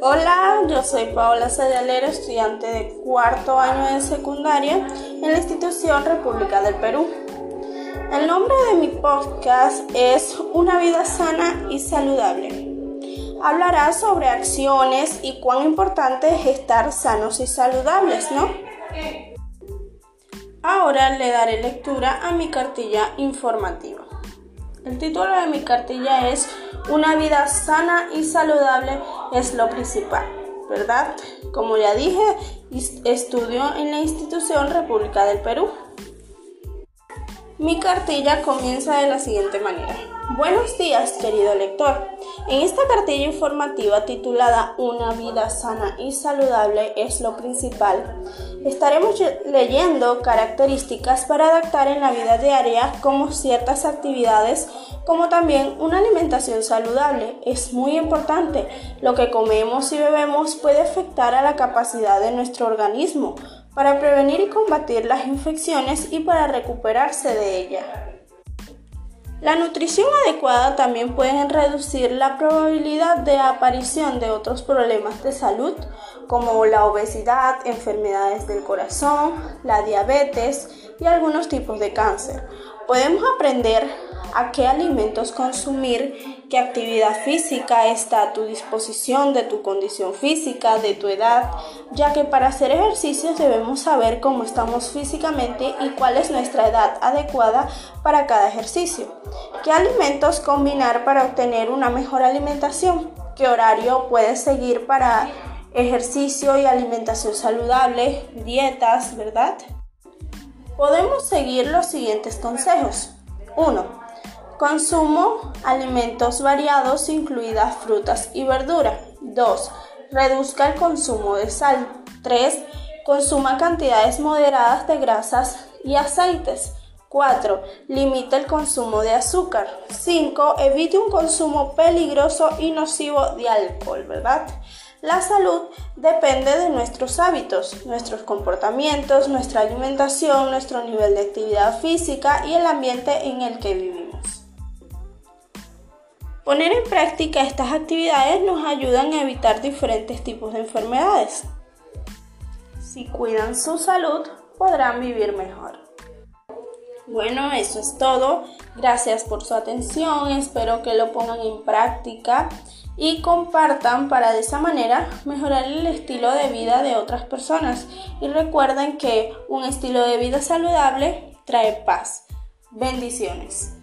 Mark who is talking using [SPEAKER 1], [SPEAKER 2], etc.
[SPEAKER 1] Hola, yo soy Paola Sayalero, estudiante de cuarto año de secundaria en la institución República del Perú. El nombre de mi podcast es Una vida sana y saludable. Hablará sobre acciones y cuán importante es estar sanos y saludables, ¿no? Ahora le daré lectura a mi cartilla informativa. El título de mi cartilla es Una vida sana y saludable es lo principal, ¿verdad? Como ya dije, estudio en la institución República del Perú. Mi cartilla comienza de la siguiente manera. Buenos días, querido lector. En esta cartilla informativa titulada Una vida sana y saludable es lo principal, estaremos leyendo características para adaptar en la vida diaria como ciertas actividades, como también una alimentación saludable. Es muy importante. Lo que comemos y bebemos puede afectar a la capacidad de nuestro organismo para prevenir y combatir las infecciones y para recuperarse de ellas. La nutrición adecuada también puede reducir la probabilidad de aparición de otros problemas de salud como la obesidad, enfermedades del corazón, la diabetes y algunos tipos de cáncer. Podemos aprender a qué alimentos consumir, qué actividad física está a tu disposición de tu condición física, de tu edad, ya que para hacer ejercicios debemos saber cómo estamos físicamente y cuál es nuestra edad adecuada para cada ejercicio. ¿Qué alimentos combinar para obtener una mejor alimentación? ¿Qué horario puedes seguir para ejercicio y alimentación saludable, dietas, verdad? Podemos seguir los siguientes consejos. 1 Consumo alimentos variados, incluidas frutas y verduras. 2. Reduzca el consumo de sal. 3. Consuma cantidades moderadas de grasas y aceites. 4. Limita el consumo de azúcar. 5. Evite un consumo peligroso y nocivo de alcohol, ¿verdad? La salud depende de nuestros hábitos, nuestros comportamientos, nuestra alimentación, nuestro nivel de actividad física y el ambiente en el que vivimos. Poner en práctica estas actividades nos ayudan a evitar diferentes tipos de enfermedades. Si cuidan su salud, podrán vivir mejor. Bueno, eso es todo. Gracias por su atención. Espero que lo pongan en práctica y compartan para de esa manera mejorar el estilo de vida de otras personas. Y recuerden que un estilo de vida saludable trae paz. Bendiciones.